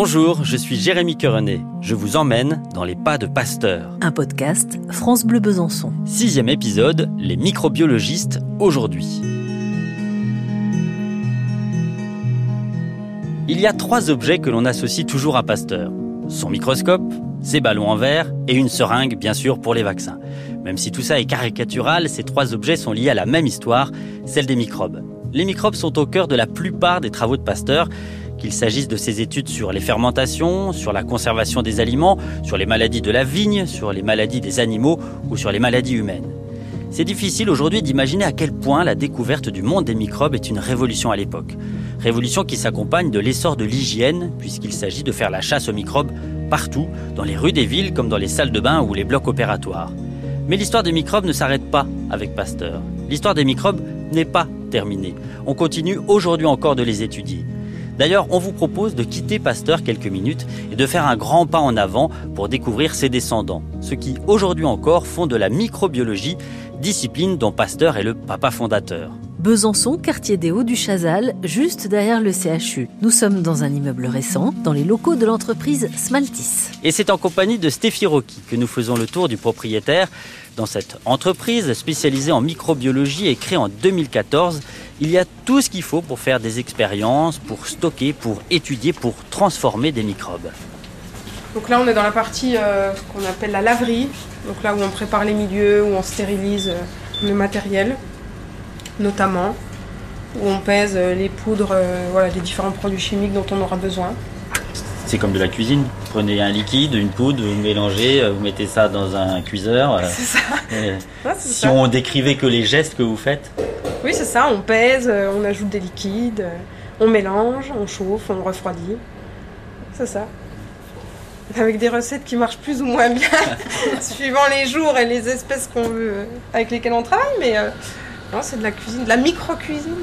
Bonjour, je suis Jérémy Querenet. Je vous emmène dans les pas de Pasteur. Un podcast France Bleu Besançon. Sixième épisode, les microbiologistes aujourd'hui. Il y a trois objets que l'on associe toujours à Pasteur. Son microscope, ses ballons en verre et une seringue, bien sûr, pour les vaccins. Même si tout ça est caricatural, ces trois objets sont liés à la même histoire, celle des microbes. Les microbes sont au cœur de la plupart des travaux de Pasteur, qu'il s'agisse de ses études sur les fermentations, sur la conservation des aliments, sur les maladies de la vigne, sur les maladies des animaux ou sur les maladies humaines. C'est difficile aujourd'hui d'imaginer à quel point la découverte du monde des microbes est une révolution à l'époque. Révolution qui s'accompagne de l'essor de l'hygiène, puisqu'il s'agit de faire la chasse aux microbes partout, dans les rues des villes comme dans les salles de bain ou les blocs opératoires. Mais l'histoire des microbes ne s'arrête pas avec Pasteur. L'histoire des microbes n'est pas terminée. On continue aujourd'hui encore de les étudier. D'ailleurs, on vous propose de quitter Pasteur quelques minutes et de faire un grand pas en avant pour découvrir ses descendants, ceux qui aujourd'hui encore font de la microbiologie, discipline dont Pasteur est le papa fondateur. Besançon, quartier des Hauts du Chazal, juste derrière le CHU. Nous sommes dans un immeuble récent, dans les locaux de l'entreprise Smaltis. Et c'est en compagnie de Stéphie Rocky que nous faisons le tour du propriétaire. Dans cette entreprise spécialisée en microbiologie et créée en 2014, il y a tout ce qu'il faut pour faire des expériences, pour stocker, pour étudier, pour transformer des microbes. Donc là, on est dans la partie euh, qu'on appelle la laverie, donc là où on prépare les milieux, où on stérilise euh, le matériel notamment, où on pèse euh, les poudres, euh, voilà, des différents produits chimiques dont on aura besoin. C'est comme de la cuisine. Vous prenez un liquide, une poudre, vous mélangez, euh, vous mettez ça dans un cuiseur. C'est ça. Ouais, si ça. on décrivait que les gestes que vous faites, Oui, c'est ça. On pèse, on ajoute des liquides, on mélange, on chauffe, on refroidit. C'est ça. Avec des recettes qui marchent plus ou moins bien, suivant les jours et les espèces qu'on veut, avec lesquelles on travaille. Mais euh, non, c'est de la cuisine, de la micro-cuisine.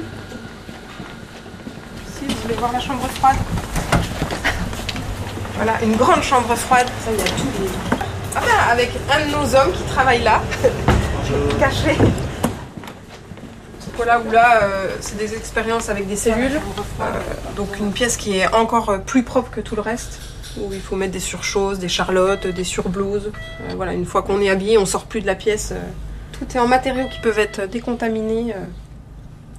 Si vous voulez voir la chambre froide. Voilà, une grande chambre froide. Ça, il y a les. Ah ben, avec un de nos hommes qui travaille là, caché. Voilà, où là, euh, c'est des expériences avec des cellules. Euh, donc une pièce qui est encore plus propre que tout le reste, où il faut mettre des surchoses, des charlottes, des surblouses. Euh, voilà, une fois qu'on est habillé, on sort plus de la pièce. Tout est en matériaux qui peuvent être décontaminés euh,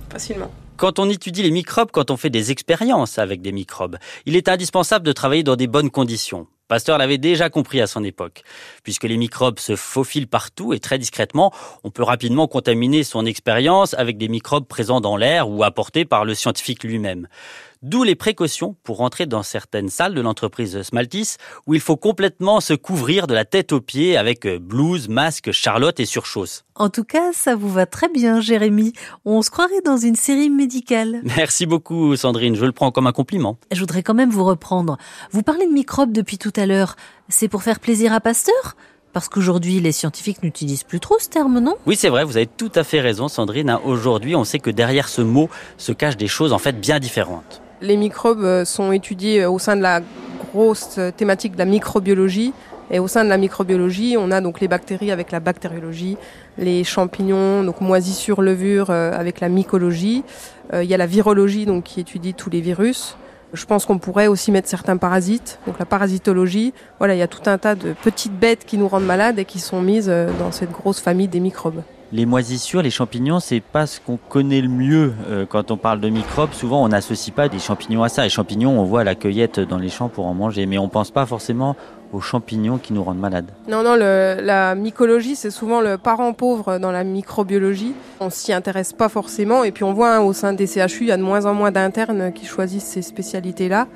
facilement. quand on étudie les microbes, quand on fait des expériences avec des microbes, il est indispensable de travailler dans des bonnes conditions. Pasteur l'avait déjà compris à son époque. Puisque les microbes se faufilent partout et très discrètement, on peut rapidement contaminer son expérience avec des microbes présents dans l'air ou apportés par le scientifique lui-même. D'où les précautions pour entrer dans certaines salles de l'entreprise Smaltis où il faut complètement se couvrir de la tête aux pieds avec euh, blouse, masque, charlotte et surchausse. En tout cas, ça vous va très bien, Jérémy. On se croirait dans une série médicale. Merci beaucoup Sandrine, je le prends comme un compliment. Je voudrais quand même vous reprendre. Vous parlez de microbes depuis tout à l'heure. C'est pour faire plaisir à Pasteur? Parce qu'aujourd'hui, les scientifiques n'utilisent plus trop ce terme, non? Oui, c'est vrai, vous avez tout à fait raison, Sandrine. hein. Aujourd'hui, on sait que derrière ce mot se cachent des choses en fait bien différentes. Les microbes euh, sont étudiés euh, au sein de la grosse thématique de la microbiologie. Et au sein de la microbiologie, on a donc les bactéries avec la bactériologie, les champignons, donc moisissures, levures euh, avec la mycologie. Il y a la virologie donc qui étudie tous les virus. Je pense qu'on pourrait aussi mettre certains parasites, donc la parasitologie. Voilà, il y a tout un tas de petites bêtes qui nous rendent malades et qui sont mises dans cette grosse famille des microbes. Les moisissures, les champignons, c'est pas ce qu'on connaît le mieux euh, quand on parle de microbes. Souvent, on n'associe pas des champignons à ça. Les champignons, on voit la cueillette dans les champs pour en manger, mais on pense pas forcément aux champignons qui nous rendent malades. Non, non, la mycologie, c'est souvent le parent pauvre dans la microbiologie. On s'y intéresse pas forcément. Et puis on voit hein, au sein des CHU, il y a de moins en moins d'internes qui choisissent ces spécialités-là.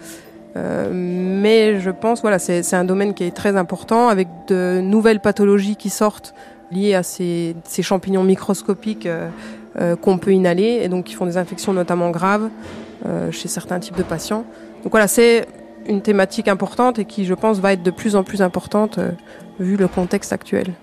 Euh, mais je pense, voilà, c'est un domaine qui est très important avec de nouvelles pathologies qui sortent liées à ces, ces champignons microscopiques euh, euh, qu'on peut inhaler et donc qui font des infections notamment graves euh, chez certains types de patients. Donc voilà, c'est une thématique importante et qui, je pense, va être de plus en plus importante vu le contexte actuel.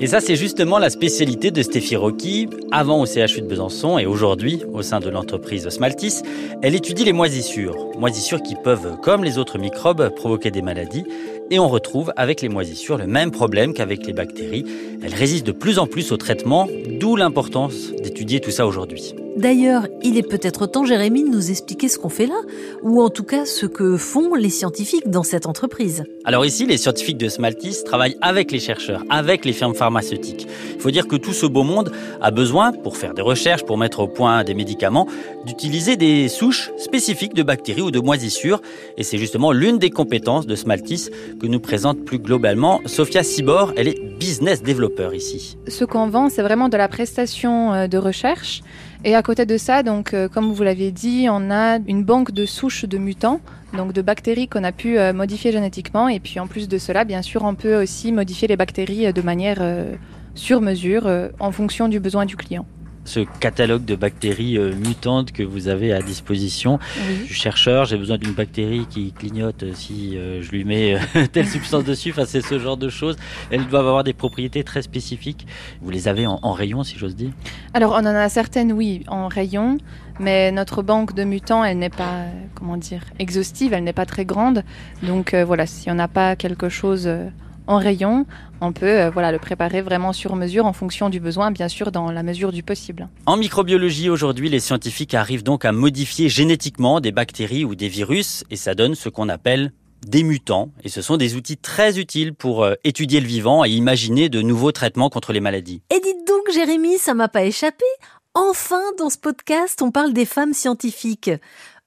Et ça, c'est justement la spécialité de Stéphie Rocky, avant au CHU de Besançon et aujourd'hui au sein de l'entreprise Smaltis. Elle étudie les moisissures. Moisissures qui peuvent, comme les autres microbes, provoquer des maladies. Et on retrouve avec les moisissures le même problème qu'avec les bactéries. Elles résistent de plus en plus au traitement, d'où l'importance d'étudier tout ça aujourd'hui. D'ailleurs, il est peut-être temps, Jérémy, de nous expliquer ce qu'on fait là, ou en tout cas ce que font les scientifiques dans cette entreprise. Alors ici, les scientifiques de Smaltis travaillent avec les chercheurs, avec les firmes pharmaceutiques. Il faut dire que tout ce beau monde a besoin, pour faire des recherches, pour mettre au point des médicaments, d'utiliser des souches spécifiques de bactéries ou de moisissures. Et c'est justement l'une des compétences de Smaltis que nous présente plus globalement Sophia Sibor. Elle est business developer ici. Ce qu'on vend, c'est vraiment de la prestation euh, de recherche. Et à côté de ça, donc, euh, comme vous l'avez dit, on a une banque de souches de mutants, donc de bactéries qu'on a pu euh, modifier génétiquement. Et puis en plus de cela, bien sûr, on peut aussi modifier les bactéries euh, de manière sur mesure en fonction du besoin du client ce catalogue de bactéries euh, mutantes que vous avez à disposition. Je suis chercheur, j'ai besoin d'une bactérie qui clignote si euh, je lui mets euh, telle substance dessus. Enfin, c'est ce genre de choses. Elles doivent avoir des propriétés très spécifiques. Vous les avez en, rayon, si j'ose dire? Alors, on en a certaines, oui, en rayon. Mais notre banque de mutants, elle n'est pas, comment dire, exhaustive, elle n'est pas très grande. Donc voilà, si on n'a pas quelque chose en rayon, on peut euh, voilà, le préparer vraiment sur mesure en fonction du besoin, bien sûr dans la mesure du possible. En microbiologie aujourd'hui, les scientifiques arrivent donc à modifier génétiquement des bactéries ou des virus et ça donne ce qu'on appelle des mutants et ce sont des outils très utiles pour euh, étudier le vivant et imaginer de nouveaux traitements contre les maladies. Et dites donc Jérémy, ça m'a pas échappé. Enfin, dans ce podcast, on parle des femmes scientifiques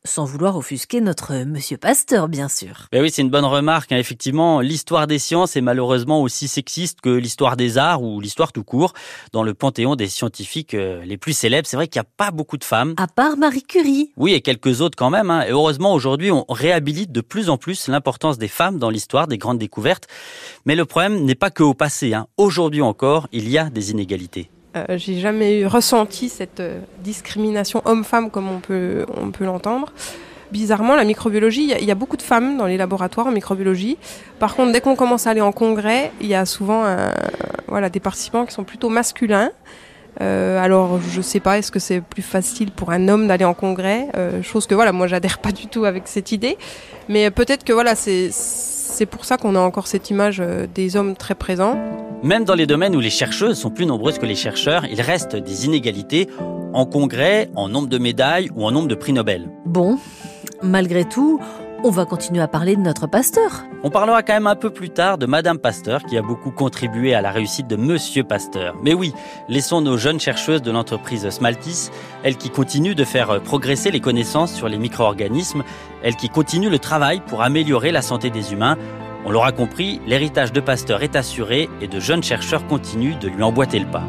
sans vouloir offusquer notre monsieur Pasteur, bien sûr. Ben oui, c'est une bonne remarque. Hein. Effectivement, l'histoire des sciences est malheureusement aussi sexiste que l'histoire des arts ou l'histoire tout court. Dans le panthéon des scientifiques euh, les plus célèbres, c'est vrai qu'il n'y a pas beaucoup de femmes. À part Marie Curie. Oui, et quelques autres quand même. Hein. Et heureusement, aujourd'hui, on réhabilite de plus en plus l'importance des femmes dans l'histoire des grandes découvertes. Mais le problème n'est pas que au passé. Hein. Aujourd'hui encore, il y a des inégalités. Euh, j'ai jamais ressenti cette euh, discrimination homme-femme comme on peut, on peut l'entendre. Bizarrement, la microbiologie, il y, a beaucoup de femmes dans les laboratoires en microbiologie. Par contre, dès qu'on commence à aller en congrès, il y a souvent voilà, des participants qui sont plutôt masculins. Euh, alors, je sais pas, est-ce que c'est plus facile pour un homme d'aller en congrès Chose que, voilà, moi, j'adhère pas du tout avec cette idée. Mais peut-être que, voilà, c'est pour ça qu'on a encore cette image des hommes très présents. Même dans les domaines où les chercheuses sont plus nombreuses que les chercheurs, il reste des inégalités en congrès, en nombre de médailles ou en nombre de prix Nobel. Bon, malgré tout, on va continuer à parler de notre Pasteur. On parlera quand même un peu plus tard de Madame Pasteur qui a beaucoup contribué à la réussite de Monsieur Pasteur. Mais oui, laissons nos jeunes chercheuses de l'entreprise Smaltis, elles qui continuent de faire progresser les connaissances sur les micro-organismes, elles qui continuent le travail pour améliorer la santé des humains on l'aura compris, l'héritage de Pasteur est assuré et de jeunes chercheurs continuent de lui emboîter le pas.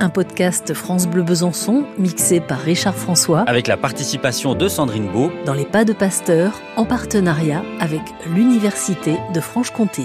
Un podcast France Bleu Besançon, mixé par Richard François. Avec la participation de Sandrine Beau. Dans les pas de Pasteur, en partenariat avec l'Université de Franche-Comté.